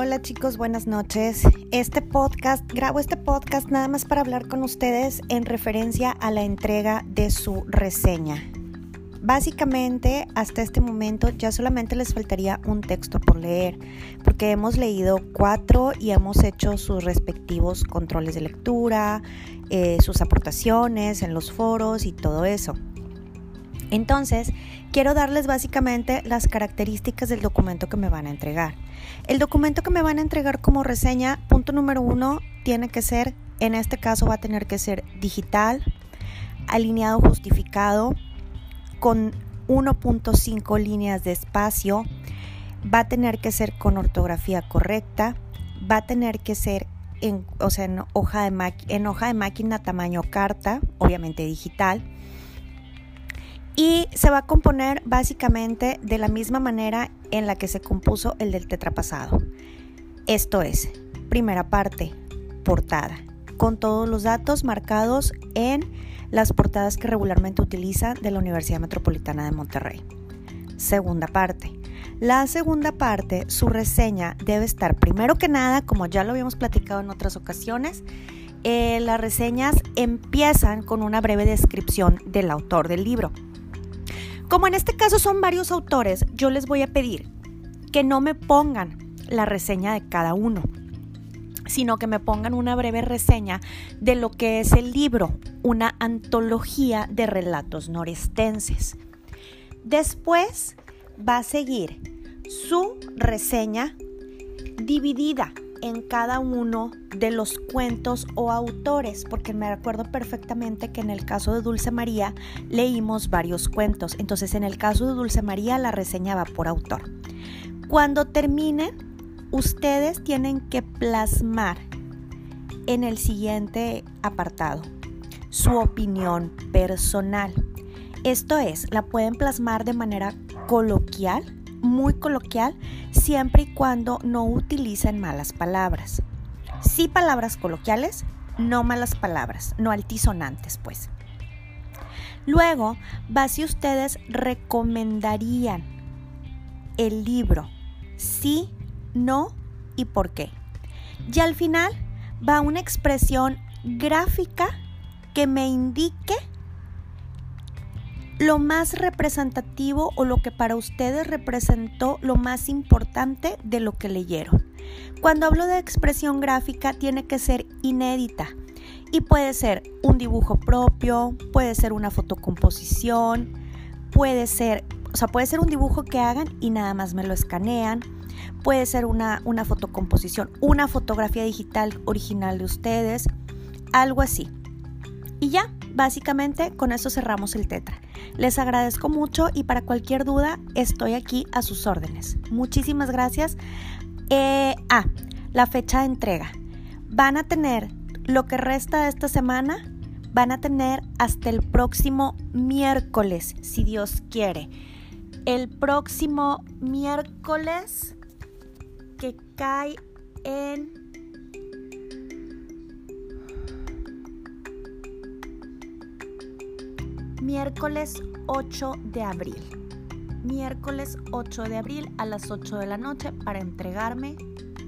Hola chicos, buenas noches. Este podcast, grabo este podcast nada más para hablar con ustedes en referencia a la entrega de su reseña. Básicamente, hasta este momento ya solamente les faltaría un texto por leer, porque hemos leído cuatro y hemos hecho sus respectivos controles de lectura, eh, sus aportaciones en los foros y todo eso. Entonces, quiero darles básicamente las características del documento que me van a entregar. El documento que me van a entregar como reseña, punto número uno, tiene que ser, en este caso va a tener que ser digital, alineado justificado, con 1.5 líneas de espacio, va a tener que ser con ortografía correcta, va a tener que ser en, o sea, en, hoja de en hoja de máquina tamaño carta, obviamente digital y se va a componer básicamente de la misma manera en la que se compuso el del tetrapasado. Esto es, primera parte, portada, con todos los datos marcados en las portadas que regularmente utiliza de la Universidad Metropolitana de Monterrey. Segunda parte. La segunda parte, su reseña debe estar primero que nada, como ya lo habíamos platicado en otras ocasiones, eh, las reseñas empiezan con una breve descripción del autor del libro. Como en este caso son varios autores, yo les voy a pedir que no me pongan la reseña de cada uno, sino que me pongan una breve reseña de lo que es el libro, una antología de relatos norestenses. Después va a seguir su reseña dividida en cada uno de los cuentos o autores, porque me acuerdo perfectamente que en el caso de Dulce María leímos varios cuentos, entonces en el caso de Dulce María la reseñaba por autor. Cuando termine, ustedes tienen que plasmar en el siguiente apartado su opinión personal. Esto es, la pueden plasmar de manera coloquial muy coloquial siempre y cuando no utilicen malas palabras. Sí palabras coloquiales, no malas palabras, no altisonantes pues. Luego va si ustedes recomendarían el libro, sí, no y por qué. Y al final va una expresión gráfica que me indique lo más representativo o lo que para ustedes representó lo más importante de lo que leyeron. Cuando hablo de expresión gráfica tiene que ser inédita y puede ser un dibujo propio, puede ser una fotocomposición, puede ser, o sea, puede ser un dibujo que hagan y nada más me lo escanean, puede ser una, una fotocomposición, una fotografía digital original de ustedes, algo así. Y ya, básicamente con eso cerramos el tetra. Les agradezco mucho y para cualquier duda estoy aquí a sus órdenes. Muchísimas gracias. Eh, ah, la fecha de entrega. Van a tener lo que resta de esta semana, van a tener hasta el próximo miércoles, si Dios quiere. El próximo miércoles que cae en miércoles 8 de abril. Miércoles 8 de abril a las 8 de la noche para entregarme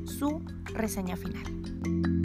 su reseña final.